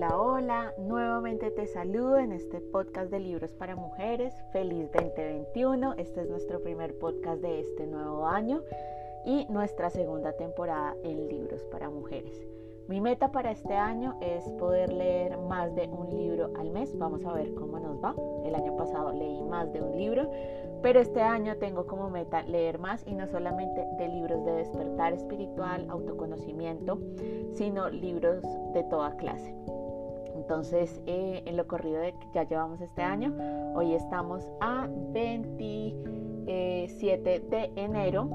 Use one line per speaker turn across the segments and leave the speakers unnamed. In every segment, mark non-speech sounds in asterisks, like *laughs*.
Hola, hola, nuevamente te saludo en este podcast de libros para mujeres. Feliz 2021, este es nuestro primer podcast de este nuevo año y nuestra segunda temporada en libros para mujeres. Mi meta para este año es poder leer más de un libro al mes. Vamos a ver cómo nos va. El año pasado leí más de un libro, pero este año tengo como meta leer más y no solamente de libros de despertar espiritual, autoconocimiento, sino libros de toda clase. Entonces, eh, en lo corrido de que ya llevamos este año, hoy estamos a 27 de enero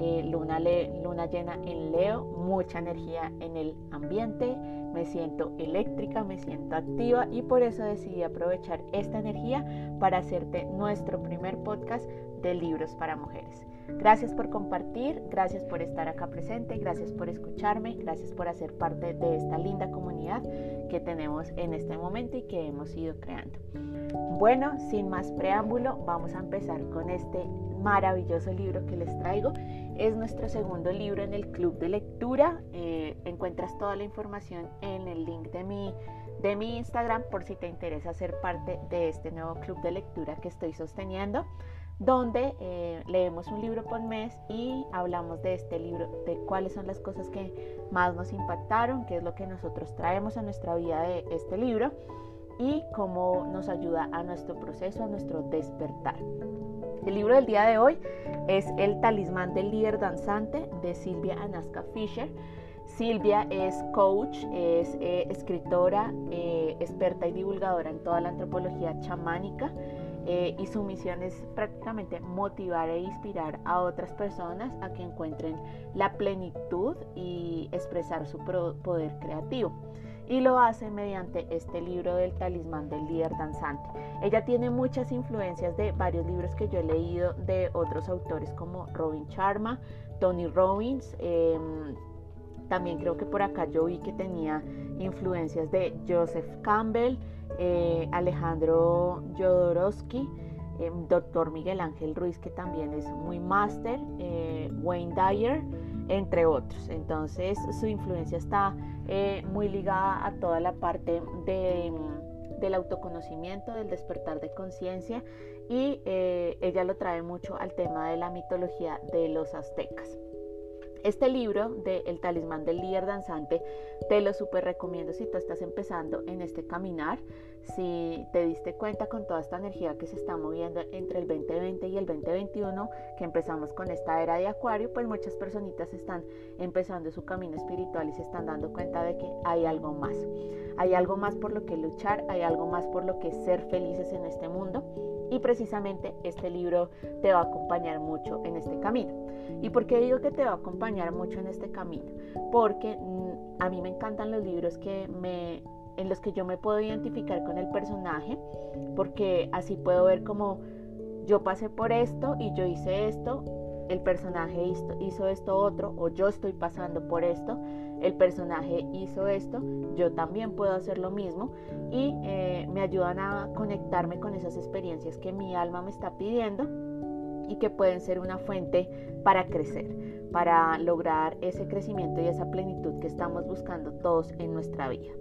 eh, luna, luna llena en Leo, mucha energía en el ambiente, me siento eléctrica, me siento activa y por eso decidí aprovechar esta energía para hacerte nuestro primer podcast de libros para mujeres. Gracias por compartir, gracias por estar acá presente, gracias por escucharme, gracias por hacer parte de esta linda comunidad que tenemos en este momento y que hemos ido creando. Bueno, sin más preámbulo, vamos a empezar con este maravilloso libro que les traigo. Es nuestro segundo libro en el club de lectura. Eh, encuentras toda la información en el link de mi, de mi Instagram por si te interesa ser parte de este nuevo club de lectura que estoy sosteniendo donde eh, leemos un libro por mes y hablamos de este libro, de cuáles son las cosas que más nos impactaron, qué es lo que nosotros traemos a nuestra vida de este libro y cómo nos ayuda a nuestro proceso, a nuestro despertar. El libro del día de hoy es El talismán del líder danzante de Silvia Anaska Fisher. Silvia es coach, es eh, escritora, eh, experta y divulgadora en toda la antropología chamánica eh, y su misión es prácticamente motivar e inspirar a otras personas a que encuentren la plenitud y expresar su poder creativo y lo hace mediante este libro del talismán del líder danzante. Ella tiene muchas influencias de varios libros que yo he leído de otros autores como Robin Sharma, Tony Robbins. Em, también creo que por acá yo vi que tenía influencias de Joseph Campbell, eh, Alejandro Jodorowsky, em, doctor Miguel Ángel Ruiz, que también es muy máster, eh, Wayne Dyer entre otros. Entonces su influencia está eh, muy ligada a toda la parte de, del autoconocimiento, del despertar de conciencia y eh, ella lo trae mucho al tema de la mitología de los aztecas. Este libro de El talismán del líder danzante te lo súper recomiendo si tú estás empezando en este caminar, si te diste cuenta con toda esta energía que se está moviendo entre el 2020 y el 2021, que empezamos con esta era de acuario, pues muchas personitas están empezando su camino espiritual y se están dando cuenta de que hay algo más. Hay algo más por lo que luchar, hay algo más por lo que ser felices en este mundo y precisamente este libro te va a acompañar mucho en este camino. ¿Y por qué digo que te va a acompañar mucho en este camino? Porque mm, a mí me encantan los libros que me, en los que yo me puedo identificar con el personaje, porque así puedo ver como yo pasé por esto y yo hice esto, el personaje hizo, esto otro, o yo estoy pasando por esto, el personaje hizo esto, yo también puedo hacer lo mismo y eh, me ayudan a conectarme con esas experiencias que mi alma me está pidiendo y que pueden ser una fuente para crecer, para lograr ese crecimiento y esa plenitud que estamos buscando todos en nuestra vida.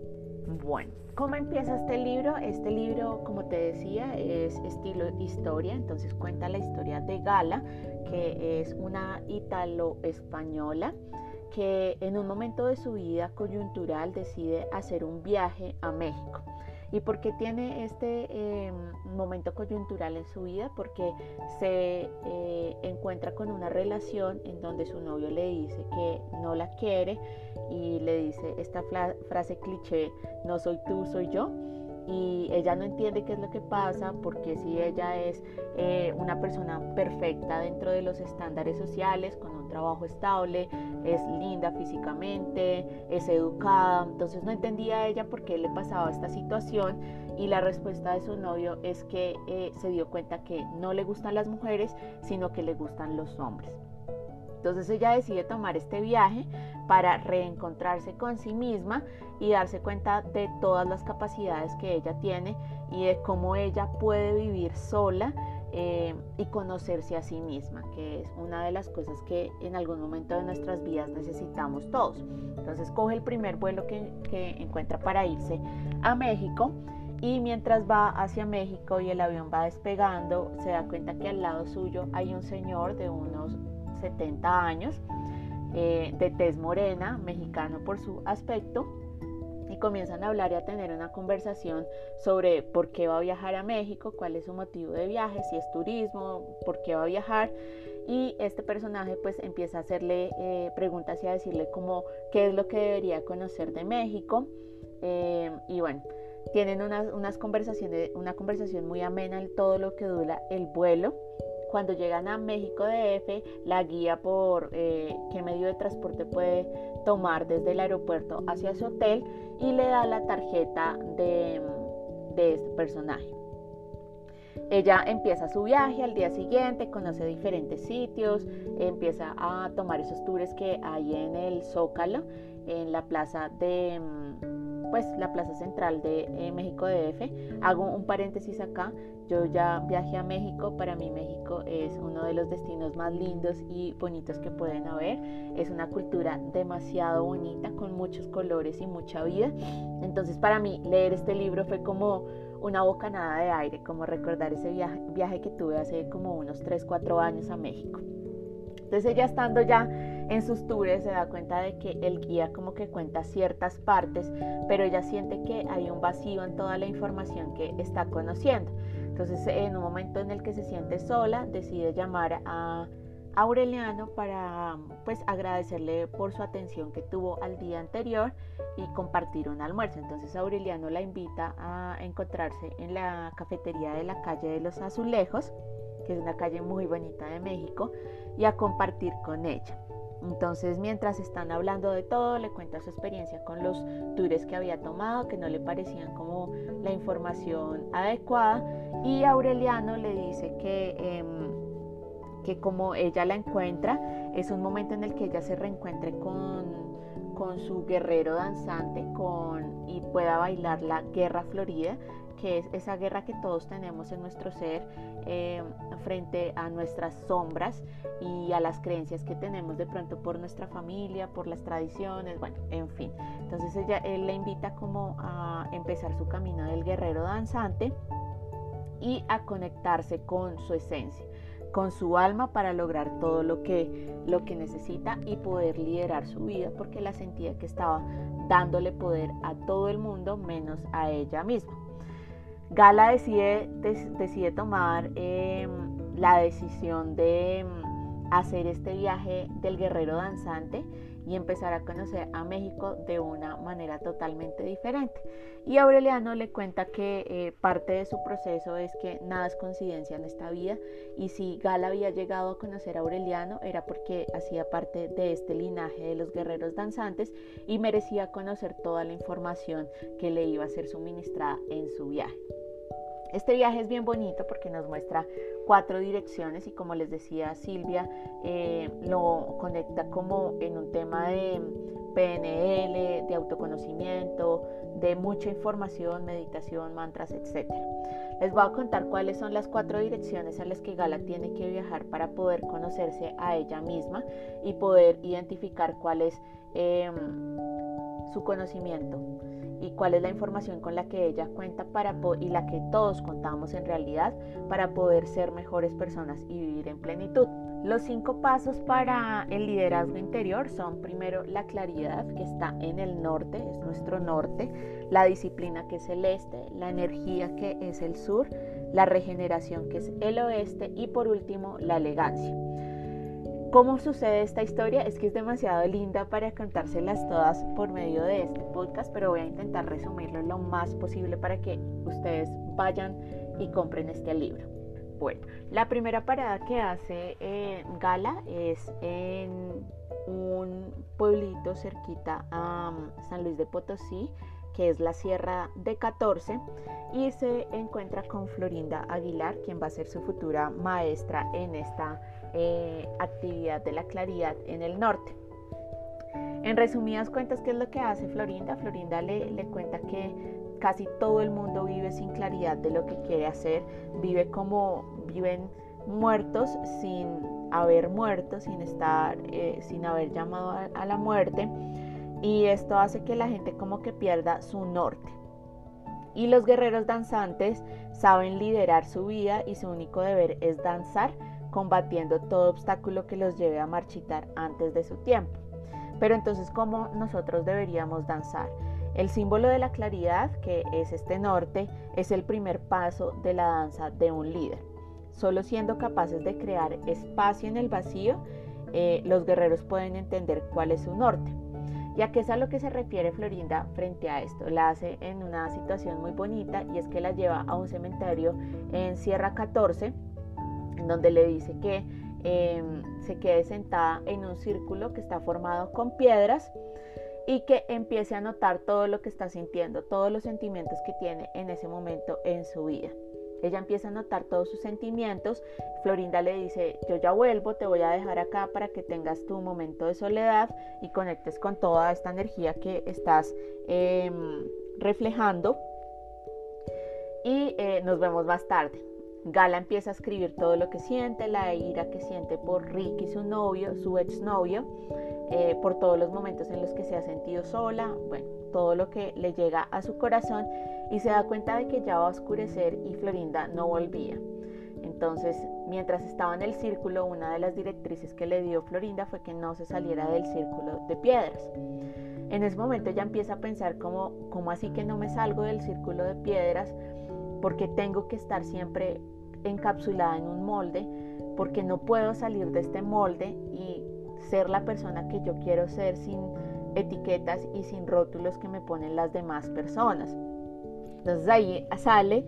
Bueno, ¿cómo empieza este libro? Este libro, como te decía, es estilo historia, entonces cuenta la historia de Gala, que es una ítalo-española que en un momento de su vida coyuntural decide hacer un viaje a México. ¿Y por qué tiene este em, momento coyuntural en su vida? Porque se eh, encuentra con una relación en donde su novio le dice que no la quiere y le dice esta frase cliché, no soy tú, soy yo y ella no entiende qué es lo que pasa porque si ella es eh, una persona perfecta dentro de los estándares sociales, con trabajo estable, es linda físicamente, es educada, entonces no entendía ella por qué le pasaba esta situación y la respuesta de su novio es que eh, se dio cuenta que no le gustan las mujeres, sino que le gustan los hombres. Entonces ella decide tomar este viaje para reencontrarse con sí misma y darse cuenta de todas las capacidades que ella tiene y de cómo ella puede vivir sola eh, y conocerse a sí misma, que es una de las cosas que en algún momento de nuestras vidas necesitamos todos. Entonces coge el primer vuelo que, que encuentra para irse a México y mientras va hacia México y el avión va despegando, se da cuenta que al lado suyo hay un señor de unos 70 años, eh, de tez morena, mexicano por su aspecto, y comienzan a hablar y a tener una conversación sobre por qué va a viajar a México, cuál es su motivo de viaje, si es turismo, por qué va a viajar. Y este personaje pues empieza a hacerle eh, preguntas y a decirle como qué es lo que debería conocer de México. Eh, y bueno, tienen unas conversaciones, una conversación muy amena en todo lo que dura el vuelo. Cuando llegan a México DF, la guía por eh, qué medio de transporte puede tomar desde el aeropuerto hacia su hotel y le da la tarjeta de, de este personaje. Ella empieza su viaje al día siguiente, conoce diferentes sitios, empieza a tomar esos tours que hay en el Zócalo, en la plaza de pues la plaza central de eh, México DF. Hago un paréntesis acá, yo ya viajé a México, para mí México es uno de los destinos más lindos y bonitos que pueden haber. Es una cultura demasiado bonita, con muchos colores y mucha vida. Entonces para mí leer este libro fue como una bocanada de aire, como recordar ese viaje, viaje que tuve hace como unos 3, 4 años a México. Entonces ella estando ya en sus tours se da cuenta de que el guía como que cuenta ciertas partes, pero ella siente que hay un vacío en toda la información que está conociendo. Entonces en un momento en el que se siente sola, decide llamar a Aureliano para pues agradecerle por su atención que tuvo al día anterior y compartir un almuerzo. Entonces Aureliano la invita a encontrarse en la cafetería de la calle de los Azulejos, que es una calle muy bonita de México, y a compartir con ella. Entonces, mientras están hablando de todo, le cuenta su experiencia con los tours que había tomado, que no le parecían como la información adecuada. Y Aureliano le dice que, em, que como ella la encuentra, es un momento en el que ella se reencuentre con, con su guerrero danzante con, y pueda bailar la guerra florida que es esa guerra que todos tenemos en nuestro ser eh, frente a nuestras sombras y a las creencias que tenemos de pronto por nuestra familia, por las tradiciones, bueno, en fin. Entonces ella, él le invita como a empezar su camino del guerrero danzante y a conectarse con su esencia con su alma para lograr todo lo que, lo que necesita y poder liderar su vida porque la sentía que estaba dándole poder a todo el mundo menos a ella misma. Gala decide, tomar em, la decisión de em, hacer este viaje del guerrero danzante y empezar a conocer a México de una manera totalmente diferente. Y Aureliano le cuenta que eh, parte de su proceso es que nada es coincidencia en esta vida y si Gala había llegado a conocer a Aureliano era porque hacía parte de este linaje de los guerreros danzantes y merecía conocer toda la información que le iba a ser suministrada en su viaje. Este viaje es bien bonito porque nos muestra cuatro direcciones y como les decía Silvia, eh, lo conecta como en un tema de PNL, de autoconocimiento, de mucha información, meditación, mantras, etc. Les voy a contar cuáles son las cuatro direcciones a las que Gala tiene que viajar para poder conocerse a ella misma y poder identificar cuál es em, su conocimiento y cuál es la información con la que ella cuenta para y la que todos contamos en realidad para poder ser mejores personas y vivir en plenitud. Los cinco pasos para el liderazgo interior son primero la claridad que está en el norte, es nuestro norte, la disciplina que es el este, la energía que es el sur, la regeneración que es el oeste y por último la elegancia. ¿Cómo sucede esta historia? Es que es demasiado linda para contárselas todas por medio de este podcast, pero voy a intentar resumirlo lo más posible para que ustedes vayan y compren este libro. Bueno, la primera parada que hace Gala es en un pueblito cerquita a um, San Luis de Potosí, que es la Sierra de 14, y se encuentra con Florinda Aguilar, quien va a ser su futura maestra en esta eh, actividad de la claridad en el norte. En resumidas cuentas, ¿qué es lo que hace Florinda? Florinda le, cuenta que casi todo el mundo vive sin claridad de lo que quiere hacer, vive como viven muertos sin haber muerto, sin estar, eh, sin haber llamado a la muerte. Y esto hace que la gente como que pierda su norte. Y los guerreros danzantes saben liderar su vida y su único deber es danzar, combatiendo todo obstáculo que los lleve a marchitar antes de su tiempo. Pero entonces, ¿cómo nosotros deberíamos danzar? El símbolo de la claridad, que es este norte, es el primer paso de la danza de un líder. Solo siendo capaces de crear espacio en el vacío, eh, los guerreros pueden entender cuál es su norte. ¿Y a qué es a lo que se refiere Florinda frente a esto? La hace en una situación muy bonita y es que la lleva a un cementerio en Sierra 14, en donde le dice que em, se quede sentada en un círculo que está formado con piedras y que empiece a notar todo lo que está sintiendo, todos los sentimientos que tiene en ese momento en su vida. Ella empieza a notar todos sus sentimientos. Florinda le dice, yo ya vuelvo, te voy a dejar acá para que tengas tu momento de soledad y conectes con toda esta energía que estás em, reflejando. Y eh, nos vemos más tarde. Gala empieza a escribir todo lo que siente, la ira que siente por Ricky, su novio, su exnovio, eh, por todos los momentos en los que se ha sentido sola, bueno, todo lo que le llega a su corazón y se da cuenta de que ya va a oscurecer y Florinda no volvía. Entonces, mientras estaba en el círculo, una de las directrices que le dio Florinda fue que no se saliera del círculo de piedras. En ese momento ella empieza a pensar como, ¿cómo así que no me salgo del círculo de piedras? Porque tengo que estar siempre encapsulada en un molde, porque no puedo salir de este molde y ser la persona que yo quiero ser sin etiquetas y sin rótulos que me ponen las demás personas. Entonces ahí sale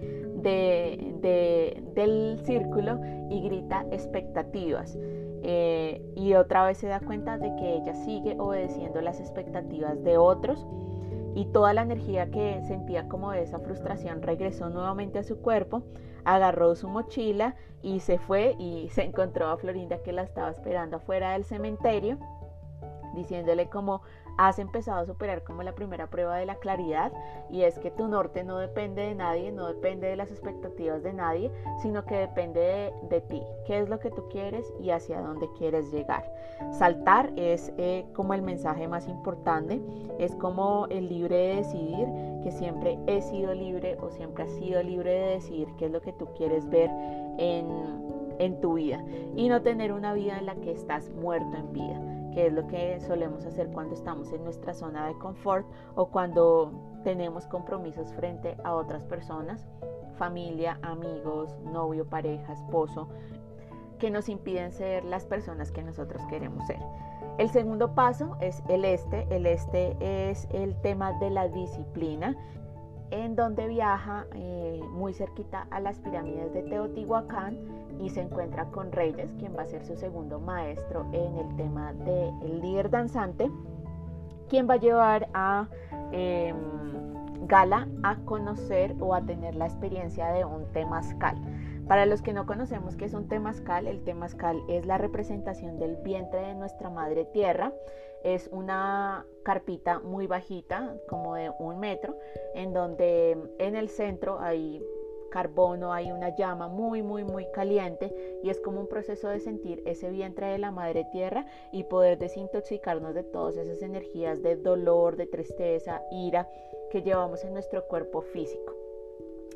del círculo y grita expectativas. Eh, y otra vez se da cuenta de que ella sigue obedeciendo las expectativas de otros y toda la energía que sentía como de esa frustración regresó nuevamente a su cuerpo, agarró su mochila y se fue y se encontró a Florinda que la estaba esperando afuera del cementerio, diciéndole como has empezado a superar como la primera prueba de la claridad y es que tu norte no depende de nadie, no depende de las expectativas de nadie, sino que depende de, ti, qué es lo que tú quieres y hacia dónde quieres llegar. Saltar es eh, como el mensaje más importante, es como el libre de decidir, que siempre he sido libre o siempre has sido libre de decidir qué es lo que tú quieres ver en, en tu vida. Y no tener una vida en la que estás muerto en vida que es lo que solemos hacer cuando estamos en nuestra zona de confort o cuando tenemos compromisos frente a otras personas, familia, amigos, novio, pareja, esposo, que nos impiden ser las personas que nosotros queremos ser. El segundo paso es el este. El este es el tema de la disciplina en donde viaja eh, muy cerquita a las pirámides de Teotihuacán y se encuentra con Reyes, quien va a ser su segundo maestro en el tema del líder danzante, quien va a llevar a em, Gala a conocer o a tener la experiencia de un temazcal. Para los que no conocemos qué es un temazcal, el temazcal es la representación del vientre de nuestra madre tierra es una carpita muy bajita, como de un metro, en donde en el centro hay carbono, hay una llama muy, muy, muy caliente y es como un proceso de sentir ese vientre de la madre tierra y poder desintoxicarnos de todas esas energías de dolor, de tristeza, ira que llevamos en nuestro cuerpo físico.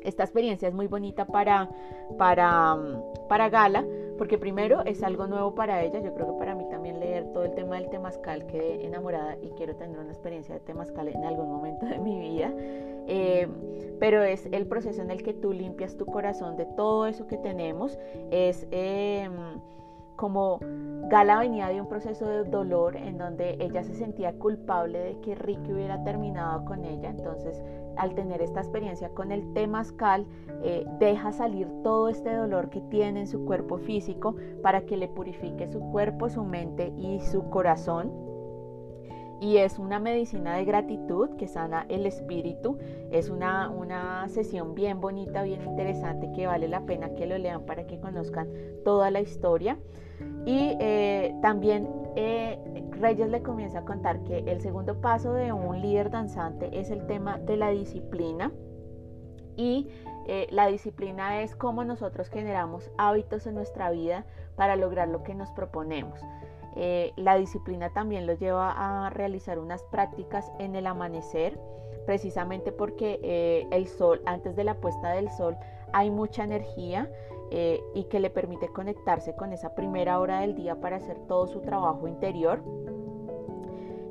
Esta experiencia es muy bonita para, para, para Gala, porque primero es algo nuevo para ella, yo creo que para mí también leer todo el tema del temazcal, quedé enamorada y quiero tener una experiencia de temazcal en algún momento de mi vida, eh, pero es el proceso en el que tú limpias tu corazón de todo eso que tenemos, es... Em, como Gala venía de un proceso de dolor en donde ella se sentía culpable de que Ricky hubiera terminado con ella, entonces al tener esta experiencia con el temazcal, eh, deja salir todo este dolor que tiene en su cuerpo físico para que le purifique su cuerpo, su mente y su corazón. Y es una medicina de gratitud que sana el espíritu. Es una, una sesión bien bonita, bien interesante, que vale la pena que lo lean para que conozcan toda la historia. Y eh, también eh, Reyes le comienza a contar que el segundo paso de un líder danzante es el tema de la disciplina. Y eh, la disciplina es cómo nosotros generamos hábitos en nuestra vida para lograr lo que nos proponemos. La disciplina también lo lleva a realizar unas prácticas en el amanecer, precisamente porque el sol, antes de la puesta del sol, hay mucha energía eh, y que le permite conectarse con esa primera hora del día para hacer todo su trabajo interior.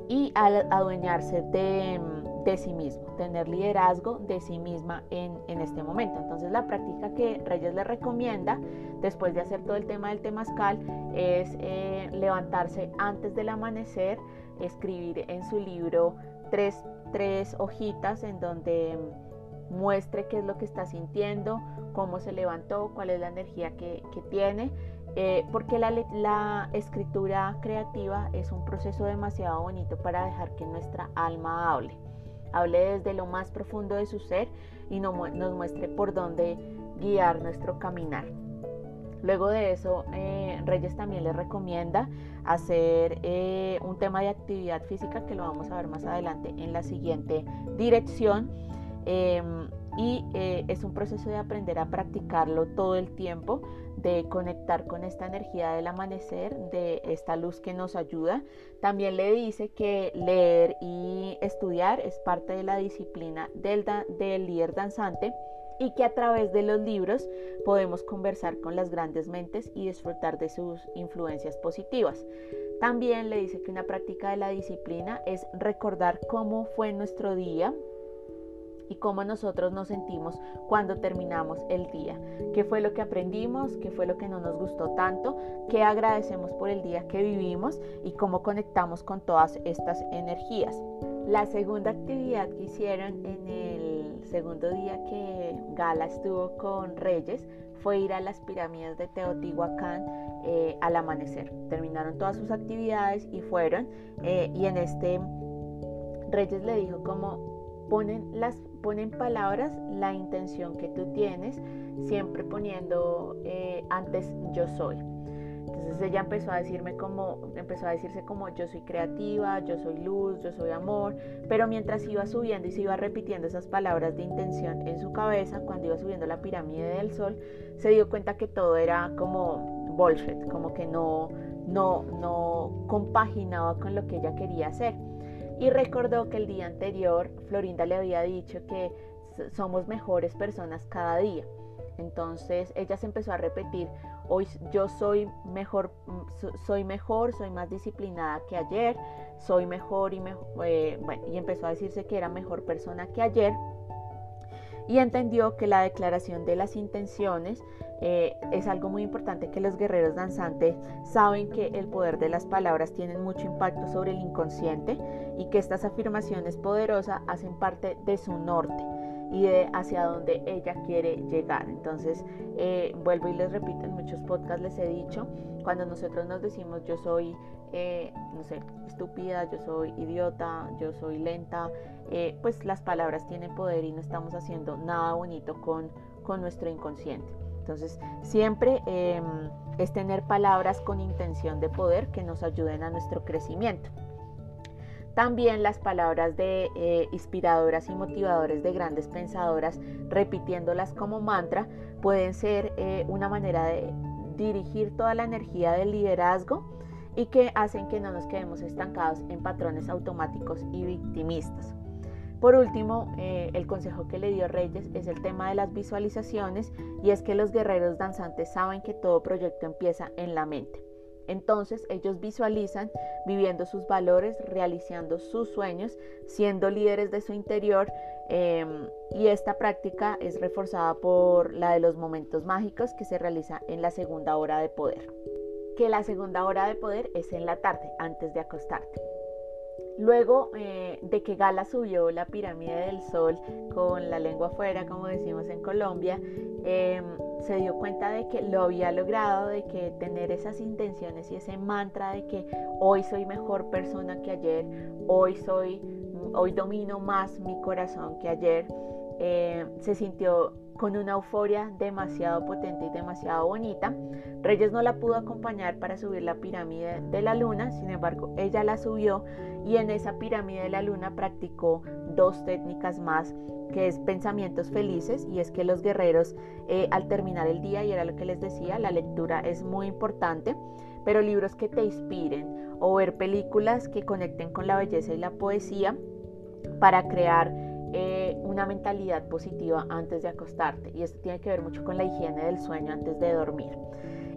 Y adueñarse de, sí mismo, tener liderazgo de sí misma en, este momento. Entonces la práctica que Reyes le recomienda después de hacer todo el tema del temazcal es eh, levantarse antes del amanecer, escribir en su libro tres, tres hojitas en donde muestre qué es lo que está sintiendo, cómo se levantó, cuál es la energía que, tiene, eh, porque la, escritura creativa es un proceso demasiado bonito para dejar que nuestra alma hable, hable desde lo más profundo de su ser y nos muestre por dónde guiar nuestro caminar. Luego de eso, eh, Reyes también le recomienda hacer eh, un tema de actividad física que lo vamos a ver más adelante en la siguiente dirección. Em, y eh, es un proceso de aprender a practicarlo todo el tiempo, de conectar con esta energía del amanecer, de esta luz que nos ayuda. También le dice que leer y estudiar es parte de la disciplina del, del líder danzante y que a través de los libros podemos conversar con las grandes mentes y disfrutar de sus influencias positivas. También le dice que una práctica de la disciplina es recordar cómo fue nuestro día, y cómo nosotros nos sentimos cuando terminamos el día. ¿Qué fue lo que aprendimos? ¿Qué fue lo que no nos gustó tanto? ¿Qué agradecemos por el día que vivimos? Y cómo conectamos con todas estas energías. La segunda actividad que hicieron en el segundo día que Gala estuvo con Reyes fue ir a las pirámides de Teotihuacán eh, al amanecer. Terminaron todas sus actividades y fueron. Eh, y en este Reyes le dijo como ponen las pone en palabras la intención que tú tienes, siempre poniendo eh, antes yo soy. Entonces ella empezó a decirme como, empezó a decirse como yo soy creativa, yo soy luz, yo soy amor, pero mientras iba subiendo y se iba repitiendo esas palabras de intención en su cabeza, cuando iba subiendo la pirámide del sol, se dio cuenta que todo era como bullshit, como que no, no, no compaginaba con lo que ella quería hacer y recordó que el día anterior Florinda le había dicho que somos mejores personas cada día. Entonces ella se empezó a repetir, hoy yo soy mejor, soy mejor, soy más disciplinada que ayer, soy mejor y mejor, eh, bueno, y empezó a decirse que era mejor persona que ayer y entendió que la declaración de las intenciones eh, es algo muy importante que los guerreros danzantes saben que el poder de las palabras tienen mucho impacto sobre el inconsciente y que estas afirmaciones poderosas hacen parte de su norte y de hacia donde ella quiere llegar. Entonces, eh, vuelvo y les repito, en muchos podcasts les he dicho, cuando nosotros nos decimos yo soy, eh, no sé, estúpida, yo soy idiota, yo soy lenta, pues las palabras tienen poder y no estamos haciendo nada bonito con, con nuestro inconsciente. Entonces, siempre em, es tener palabras con intención de poder que nos ayuden a nuestro crecimiento. También las palabras de eh, inspiradoras y motivadoras de grandes pensadoras, repitiéndolas como mantra, pueden ser eh, una manera de dirigir toda la energía del liderazgo y que hacen que no nos quedemos estancados en patrones automáticos y victimistas. Por último, eh, el consejo que le dio Reyes es el tema de las visualizaciones y es que los guerreros danzantes saben que todo proyecto empieza en la mente. Entonces ellos visualizan viviendo sus valores, realizando sus sueños, siendo líderes de su interior em, y esta práctica es reforzada por la de los momentos mágicos que se realiza en la segunda hora de poder. Que la segunda hora de poder es en la tarde, antes de acostarte. Luego eh, de que Gala subió la pirámide del sol con la lengua afuera, como decimos en Colombia, em, se dio cuenta de que lo había logrado, de que tener esas intenciones y ese mantra de que hoy soy mejor persona que ayer, hoy soy, hoy domino más mi corazón que ayer, eh, se sintió con una euforia demasiado potente y demasiado bonita. Reyes no la pudo acompañar para subir la pirámide de la luna, sin embargo ella la subió y en esa pirámide de la luna practicó dos técnicas más que es pensamientos felices y es que los guerreros eh, al terminar el día, y era lo que les decía, la lectura es muy importante, pero libros que te inspiren o ver películas que conecten con la belleza y la poesía para crear eh, una mentalidad positiva antes de acostarte. Y esto tiene que ver mucho con la higiene del sueño antes de dormir.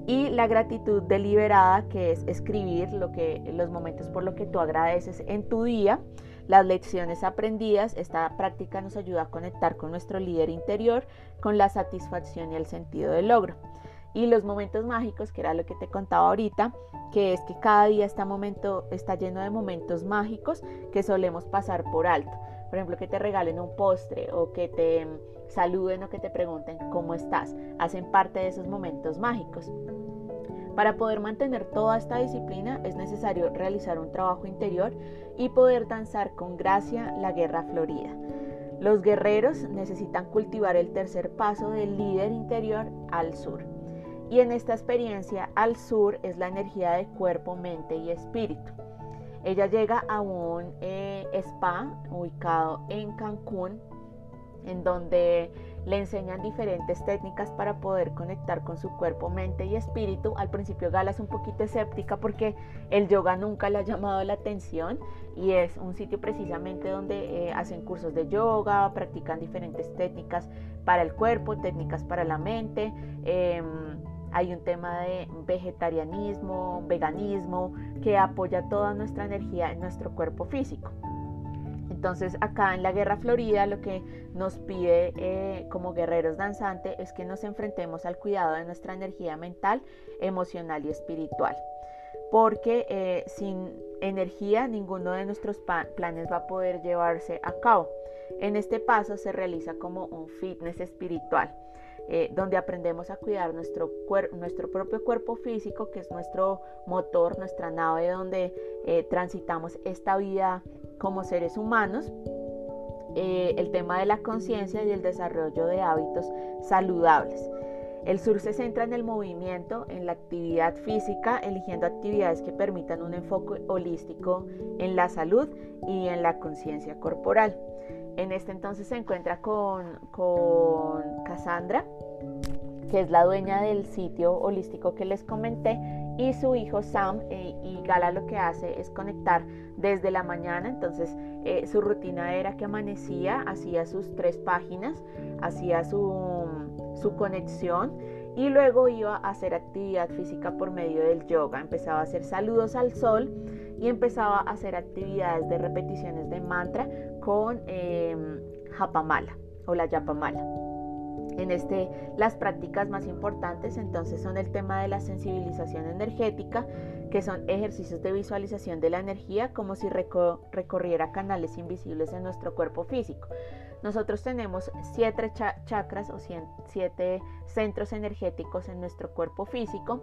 Y la gratitud deliberada, que es escribir lo que, los momentos por lo que tú agradeces en tu día, las lecciones aprendidas. Esta práctica nos ayuda a conectar con nuestro líder interior, con la satisfacción y el sentido del logro. Y los momentos mágicos, que era lo que te contaba ahorita, que es que cada día este momento está lleno de momentos mágicos que solemos pasar por alto. Por ejemplo, que te regalen un postre o que te saluden o que te pregunten cómo estás. Hacen parte de esos momentos mágicos. Para poder mantener toda esta disciplina es necesario realizar un trabajo interior y poder danzar con gracia la guerra florida. Los guerreros necesitan cultivar el tercer paso del líder interior al sur. Y en esta experiencia al sur es la energía de cuerpo, mente y espíritu. Ella llega a un eh, spa ubicado en Cancún, en donde le enseñan diferentes técnicas para poder conectar con su cuerpo, mente y espíritu. Al principio Gala es un poquito escéptica porque el yoga nunca le ha llamado la atención y es un sitio precisamente donde eh, hacen cursos de yoga, practican diferentes técnicas para el cuerpo, técnicas para la mente. Em, hay un tema de vegetarianismo, veganismo, que apoya toda nuestra energía en nuestro cuerpo físico. Entonces acá en la Guerra Florida lo que nos pide eh, como guerreros danzantes es que nos enfrentemos al cuidado de nuestra energía mental, emocional y espiritual. Porque eh, sin energía ninguno de nuestros planes va a poder llevarse a cabo. En este paso se realiza como un fitness espiritual. Eh, donde aprendemos a cuidar nuestro, nuestro propio cuerpo físico, que es nuestro motor, nuestra nave donde eh, transitamos esta vida como seres humanos. Eh, el tema de la conciencia y el desarrollo de hábitos saludables. El sur se centra en el movimiento, en la actividad física, eligiendo actividades que permitan un enfoque holístico en la salud y en la conciencia corporal. En este entonces se encuentra con, con Cassandra, que es la dueña del sitio holístico que les comenté, y su hijo Sam. Eh, y Gala lo que hace es conectar desde la mañana. Entonces eh, su rutina era que amanecía, hacía sus tres páginas, hacía su, su conexión y luego iba a hacer actividad física por medio del yoga. Empezaba a hacer saludos al sol y empezaba a hacer actividades de repeticiones de mantra con em, Japamala o la Yapamala. En este, las prácticas más importantes entonces son el tema de la sensibilización energética, que son ejercicios de visualización de la energía como si recorriera canales invisibles en nuestro cuerpo físico. Nosotros tenemos siete chakras o siete centros energéticos en nuestro cuerpo físico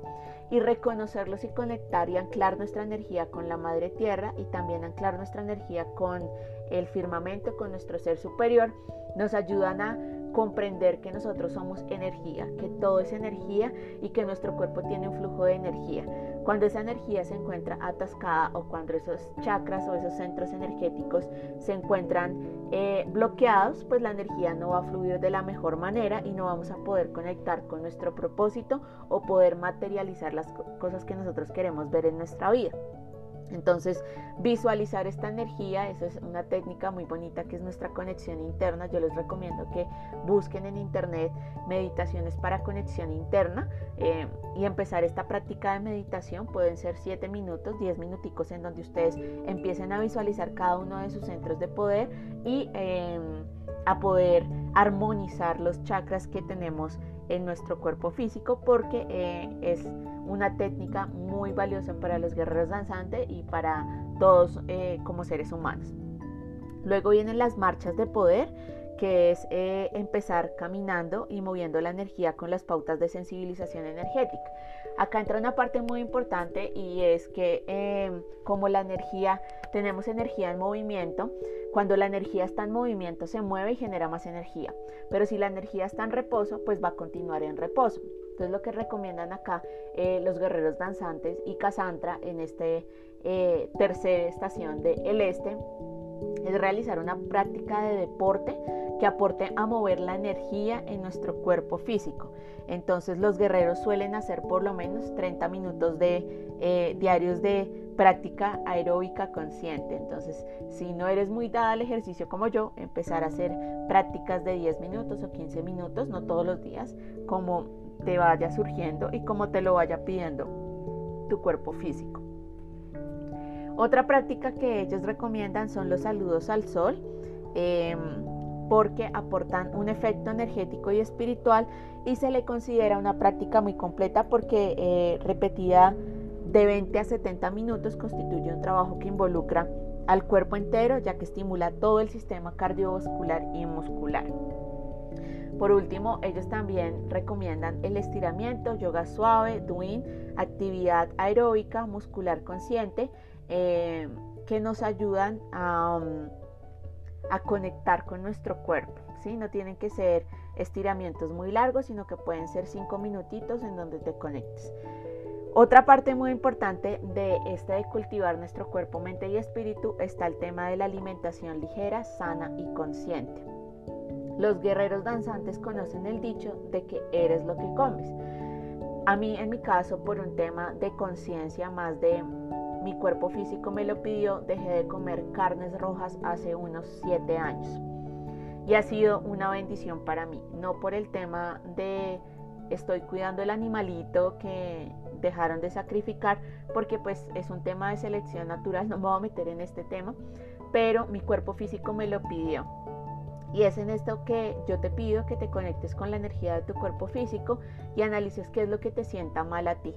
y reconocerlos y conectar y anclar nuestra energía con la madre tierra y también anclar nuestra energía con el firmamento, con nuestro ser superior, nos ayudan a comprender que nosotros somos energía, que todo es energía y que nuestro cuerpo tiene un flujo de energía. Cuando esa energía se encuentra atascada o cuando esos chakras o esos centros energéticos se encuentran eh, bloqueados, pues la energía no va a fluir de la mejor manera y no vamos a poder conectar con nuestro propósito o poder materializar las cosas que nosotros queremos ver en nuestra vida. Entonces, visualizar esta energía, esa es una técnica muy bonita que es nuestra conexión interna. Yo les recomiendo que busquen en internet meditaciones para conexión interna eh, y empezar esta práctica de meditación. Pueden ser 7 minutos, 10 minuticos en donde ustedes empiecen a visualizar cada uno de sus centros de poder y em, a poder armonizar los chakras que tenemos en nuestro cuerpo físico porque eh, es una técnica muy valiosa para los guerreros danzantes y para todos eh, como seres humanos. Luego vienen las marchas de poder, que es eh, empezar caminando y moviendo la energía con las pautas de sensibilización energética. Acá entra una parte muy importante y es que em, como la energía, tenemos energía en movimiento, cuando la energía está en movimiento se mueve y genera más energía, pero si la energía está en reposo, pues va a continuar en reposo. Entonces lo que recomiendan acá eh, los guerreros danzantes y Cassandra en esta eh, tercera estación del el este es realizar una práctica de deporte que aporte a mover la energía en nuestro cuerpo físico. Entonces los guerreros suelen hacer por lo menos 30 minutos de eh, diarios de práctica aeróbica consciente. Entonces, si no eres muy dada al ejercicio como yo, empezar a hacer prácticas de 10 minutos o 15 minutos, no todos los días, como te vaya surgiendo y como te lo vaya pidiendo tu cuerpo físico. Otra práctica que ellos recomiendan son los saludos al sol, em, porque aportan un efecto energético y espiritual y se le considera una práctica muy completa porque eh, repetida de 20 a 70 minutos constituye un trabajo que involucra al cuerpo entero ya que estimula todo el sistema cardiovascular y muscular. Por último, ellos también recomiendan el estiramiento, yoga suave, doing, actividad aeróbica, muscular consciente, eh, que nos ayudan a, um, a, conectar con nuestro cuerpo. ¿sí? No tienen que ser estiramientos muy largos, sino que pueden ser cinco minutitos en donde te conectes. Otra parte muy importante de este de cultivar nuestro cuerpo, mente y espíritu está el tema de la alimentación ligera, sana y consciente. Los guerreros danzantes conocen el dicho de que eres lo que comes. A mí, en mi caso, por un tema de conciencia más de mi cuerpo físico me lo pidió, dejé de comer carnes rojas hace unos 7 años. Y ha sido una bendición para mí, no por el tema de estoy cuidando el animalito que dejaron de sacrificar, porque pues es un tema de selección natural, *laughs* no me voy a meter en este tema, pero mi cuerpo físico me lo pidió. Y es en esto que yo te pido que te conectes con la energía de tu cuerpo físico y analices qué es lo que te sienta mal a ti.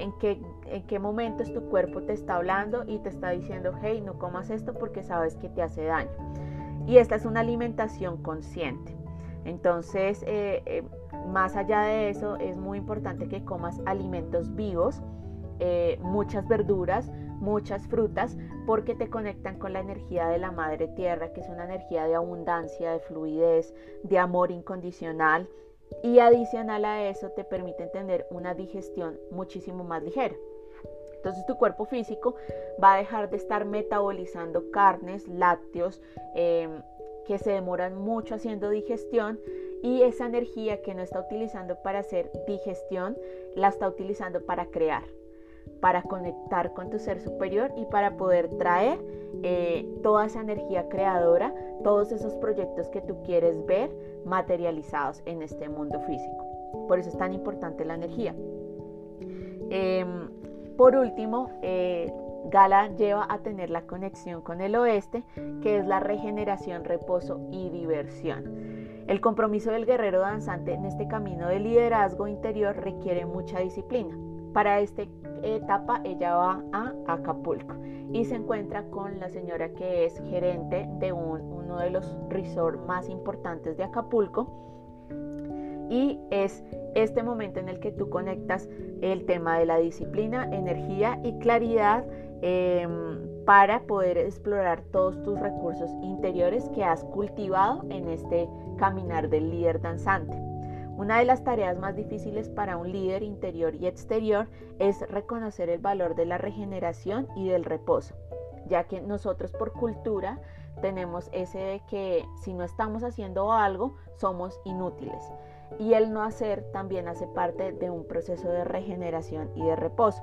En qué, en qué momentos tu cuerpo te está hablando y te está diciendo, hey, no comas esto porque sabes que te hace daño. Y esta es una alimentación consciente. Entonces, eh, eh, más allá de eso, es muy importante que comas alimentos vivos, eh, muchas verduras, muchas frutas, porque te conectan con la energía de la madre tierra, que es una energía de abundancia, de fluidez, de amor incondicional. Y adicional a eso te permite tener una digestión muchísimo más ligera. Entonces tu cuerpo físico va a dejar de estar metabolizando carnes, lácteos, em, que se demoran mucho haciendo digestión y esa energía que no está utilizando para hacer digestión, la está utilizando para crear para conectar con tu ser superior y para poder traer eh, toda esa energía creadora, todos esos proyectos que tú quieres ver materializados en este mundo físico. Por eso es tan importante la energía. Em, por último, eh, Gala lleva a tener la conexión con el oeste, que es la regeneración, reposo y diversión. El compromiso del guerrero danzante en este camino de liderazgo interior requiere mucha disciplina. Para esta etapa ella va a Acapulco y se encuentra con la señora que es gerente de uno de los resorts más importantes de Acapulco y es este momento en el que tú conectas el tema de la disciplina, energía y claridad em, para poder explorar todos tus recursos interiores que has cultivado en este caminar del líder danzante. Una de las tareas más difíciles para un líder interior y exterior es reconocer el valor de la regeneración y del reposo, ya que nosotros por cultura tenemos ese de que si no estamos haciendo algo somos inútiles y el no hacer también hace parte de un proceso de regeneración y de reposo.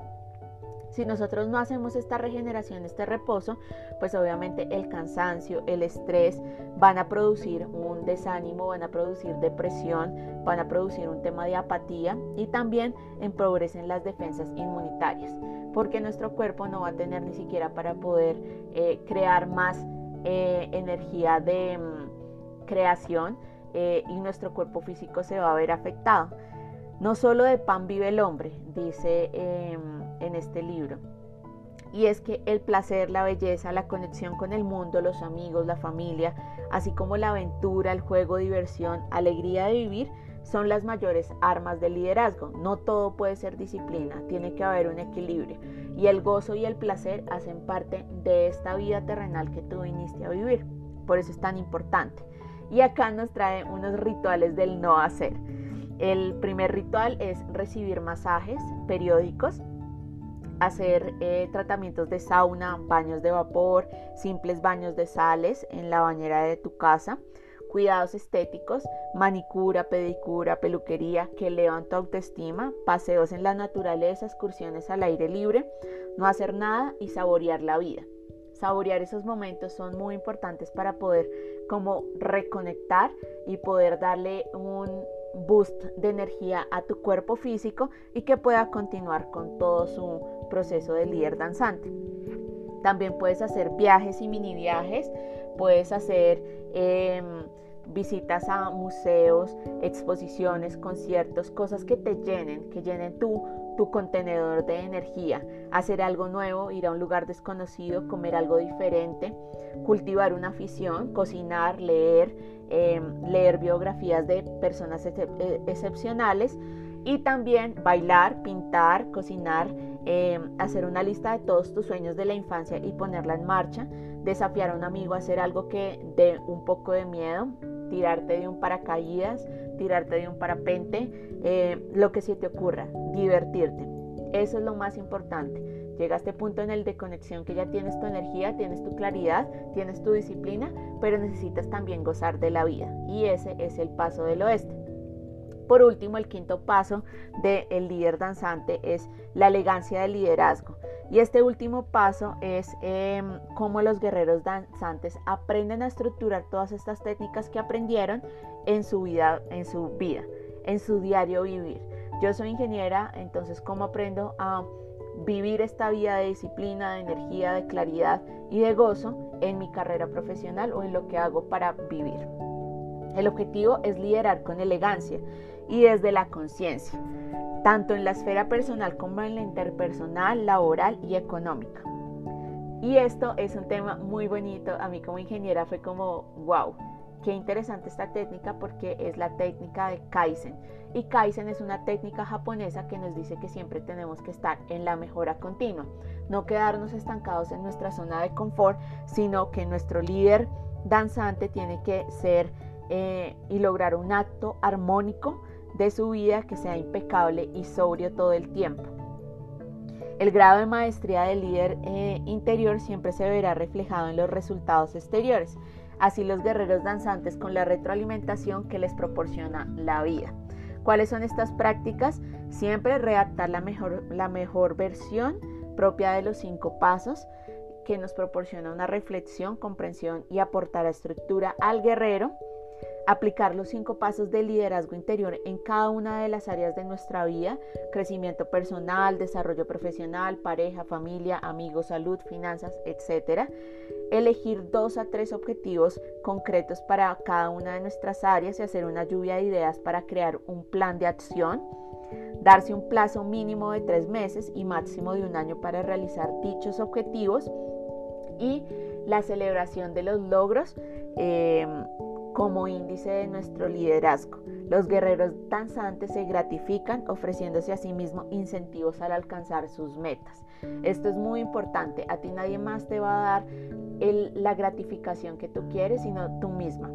Si nosotros no hacemos esta regeneración, este reposo, pues obviamente el cansancio, el estrés van a producir un desánimo, van a producir depresión, van a producir un tema de apatía y también empobrecen las defensas inmunitarias, porque nuestro cuerpo no va a tener ni siquiera para poder eh, crear más eh, energía de mm, creación eh, y nuestro cuerpo físico se va a ver afectado. No solo de pan vive el hombre, dice em, en este libro. Y es que el placer, la belleza, la conexión con el mundo, los amigos, la familia, así como la aventura, el juego, diversión, alegría de vivir, son las mayores armas del liderazgo. No todo puede ser disciplina, tiene que haber un equilibrio. Y el gozo y el placer hacen parte de esta vida terrenal que tú viniste a vivir. Por eso es tan importante. Y acá nos trae unos rituales del no hacer. El primer ritual es recibir masajes periódicos, hacer eh, tratamientos de sauna, baños de vapor, simples baños de sales en la bañera de tu casa, cuidados estéticos, manicura, pedicura, peluquería que elevan tu autoestima, paseos en la naturaleza, excursiones al aire libre, no hacer nada y saborear la vida. Saborear esos momentos son muy importantes para poder como reconectar y poder darle un boost de energía a tu cuerpo físico y que pueda continuar con todo su proceso de líder danzante. También puedes hacer viajes y mini viajes, puedes hacer em, visitas a museos, exposiciones, conciertos, cosas que te llenen, que llenen tu, tu contenedor de energía, hacer algo nuevo, ir a un lugar desconocido, comer algo diferente, cultivar una afición, cocinar, leer, em, leer biografías de personas eh, excepcionales y también bailar, pintar, cocinar, em, hacer una lista de todos tus sueños de la infancia y ponerla en marcha, desafiar a un amigo a hacer algo que dé un poco de miedo, tirarte de un paracaídas, tirarte de un parapente, eh, lo que se te ocurra, divertirte. Eso es lo más importante. Llega a este punto en el de conexión que ya tienes tu energía, tienes tu claridad, tienes tu disciplina, pero necesitas también gozar de la vida. Y ese es el paso del oeste. Por último, el quinto paso del líder danzante es la elegancia del liderazgo. Y este último paso es em, cómo los guerreros danzantes aprenden a estructurar todas estas técnicas que aprendieron en su vida, en su vida, en su diario vivir. Yo soy ingeniera, entonces cómo aprendo a vivir esta vida de disciplina, de energía, de claridad y de gozo en mi carrera profesional o en lo que hago para vivir. El objetivo es liderar con elegancia y desde la conciencia tanto en la esfera personal como en la interpersonal, laboral y económica. Y esto es un tema muy bonito. A mí como ingeniera fue como, wow, qué interesante esta técnica porque es la técnica de Kaizen. Y Kaizen es una técnica japonesa que nos dice que siempre tenemos que estar en la mejora continua. No quedarnos estancados en nuestra zona de confort, sino que nuestro líder danzante tiene que ser eh, y lograr un acto armónico de su vida que sea impecable y sobrio todo el tiempo. El grado de maestría del líder eh, interior siempre se verá reflejado en los resultados exteriores, así los guerreros danzantes con la retroalimentación que les proporciona la vida. ¿Cuáles son estas prácticas? Siempre redactar la mejor, la mejor versión propia de los cinco pasos que nos proporciona una reflexión, comprensión y aportar a estructura al guerrero aplicar los cinco pasos del liderazgo interior en cada una de las áreas de nuestra vida, crecimiento personal, desarrollo profesional, pareja, familia, amigos, salud, finanzas, etc. Elegir dos a tres objetivos concretos para cada una de nuestras áreas y hacer una lluvia de ideas para crear un plan de acción. Darse un plazo mínimo de tres meses y máximo de un año para realizar dichos objetivos y la celebración de los logros. Eh, como índice de nuestro liderazgo. Los guerreros danzantes se gratifican ofreciéndose a sí mismos incentivos al alcanzar sus metas. Esto es muy importante. A ti nadie más te va a dar la gratificación que tú quieres, sino tú misma.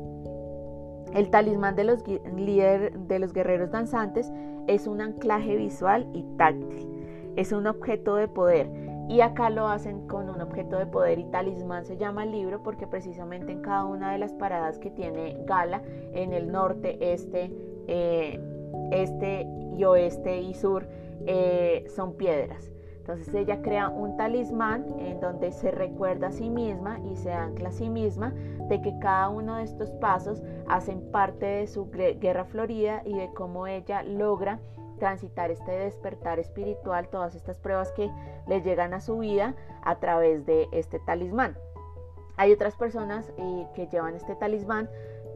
El talismán de los, de los guerreros danzantes es un anclaje visual y táctil. Es un objeto de poder y acá lo hacen con un objeto de poder y talismán se llama el libro porque precisamente en cada una de las paradas que tiene Gala, en el norte, este, eh, este y oeste y sur, eh, son piedras. Entonces ella crea un talismán en donde se recuerda a sí misma y se ancla a sí misma de que cada uno de estos pasos hacen parte de su guerra florida y de cómo ella logra transitar este despertar espiritual, todas estas pruebas que le llegan a su vida a través de este talismán. Hay otras personas eh, que llevan este talismán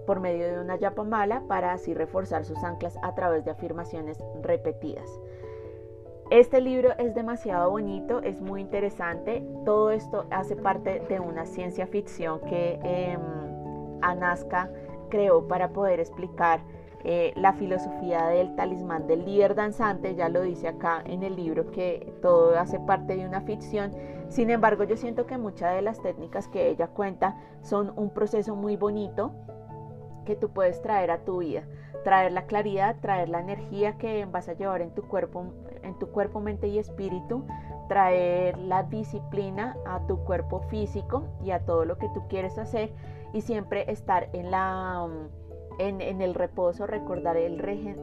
por medio de una yapamala para así reforzar sus anclas a través de afirmaciones repetidas. Este libro es demasiado bonito, es muy interesante. Todo esto hace parte de una ciencia ficción que eh, Anaska creó para poder explicar eh, la filosofía del talismán del líder danzante, ya lo dice acá en el libro que todo hace parte de una ficción. Sin embargo, yo siento que muchas de las técnicas que ella cuenta son un proceso muy bonito que tú puedes traer a tu vida, traer la claridad, traer la energía que vas a llevar en tu cuerpo, en tu cuerpo, mente y espíritu, traer la disciplina a tu cuerpo físico y a todo lo que tú quieres hacer. Y siempre estar en la en, el reposo, recordar el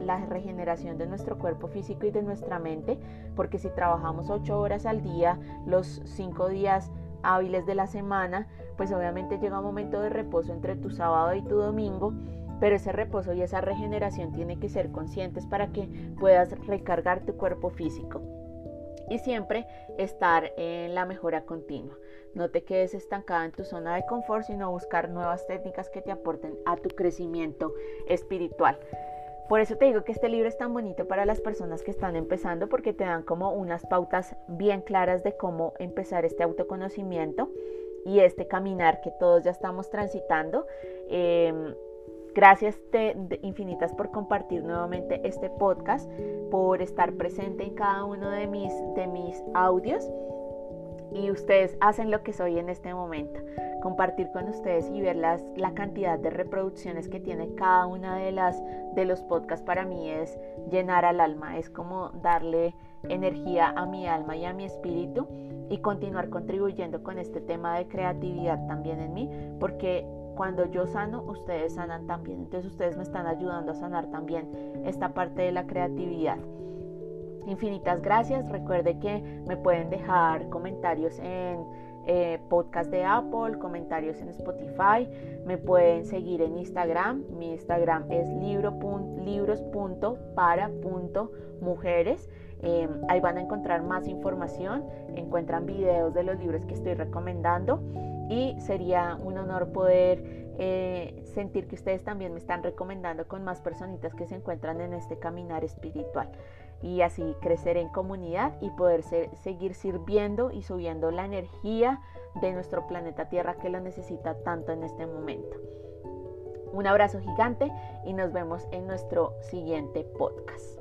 la regeneración de nuestro cuerpo físico y de nuestra mente, porque si trabajamos ocho horas al día, los cinco días hábiles de la semana, pues obviamente llega un momento de reposo entre tu sábado y tu domingo, pero ese reposo y esa regeneración tiene que ser conscientes para que puedas recargar tu cuerpo físico y siempre estar en la mejora continua. No te quedes estancada en tu zona de confort, sino buscar nuevas técnicas que te aporten a tu crecimiento espiritual. Por eso te digo que este libro es tan bonito para las personas que están empezando porque te dan como unas pautas bien claras de cómo empezar este autoconocimiento y este caminar que todos ya estamos transitando. Em, Gracias infinitas por compartir nuevamente este podcast, por estar presente en cada uno de mis, de mis audios. Y ustedes hacen lo que soy en este momento. Compartir con ustedes y ver las, la cantidad de reproducciones que tiene cada una de las de los podcasts para mí es llenar al alma. Es como darle energía a mi alma y a mi espíritu y continuar contribuyendo con este tema de creatividad también en mí, porque cuando yo sano, ustedes sanan también. Entonces ustedes me están ayudando a sanar también esta parte de la creatividad. Infinitas gracias. Recuerde que me pueden dejar comentarios en eh, podcast de Apple, comentarios en Spotify. Me pueden seguir en Instagram. Mi Instagram es libros.para.mujeres. Eh, ahí van a encontrar más información. Encuentran videos de los libros que estoy recomendando y sería un honor poder eh, sentir que ustedes también me están recomendando con más personitas que se encuentran en este caminar espiritual y así crecer en comunidad y poder seguir sirviendo y subiendo la energía de nuestro planeta Tierra que lo necesita tanto en este momento. Un abrazo gigante y nos vemos en nuestro siguiente podcast.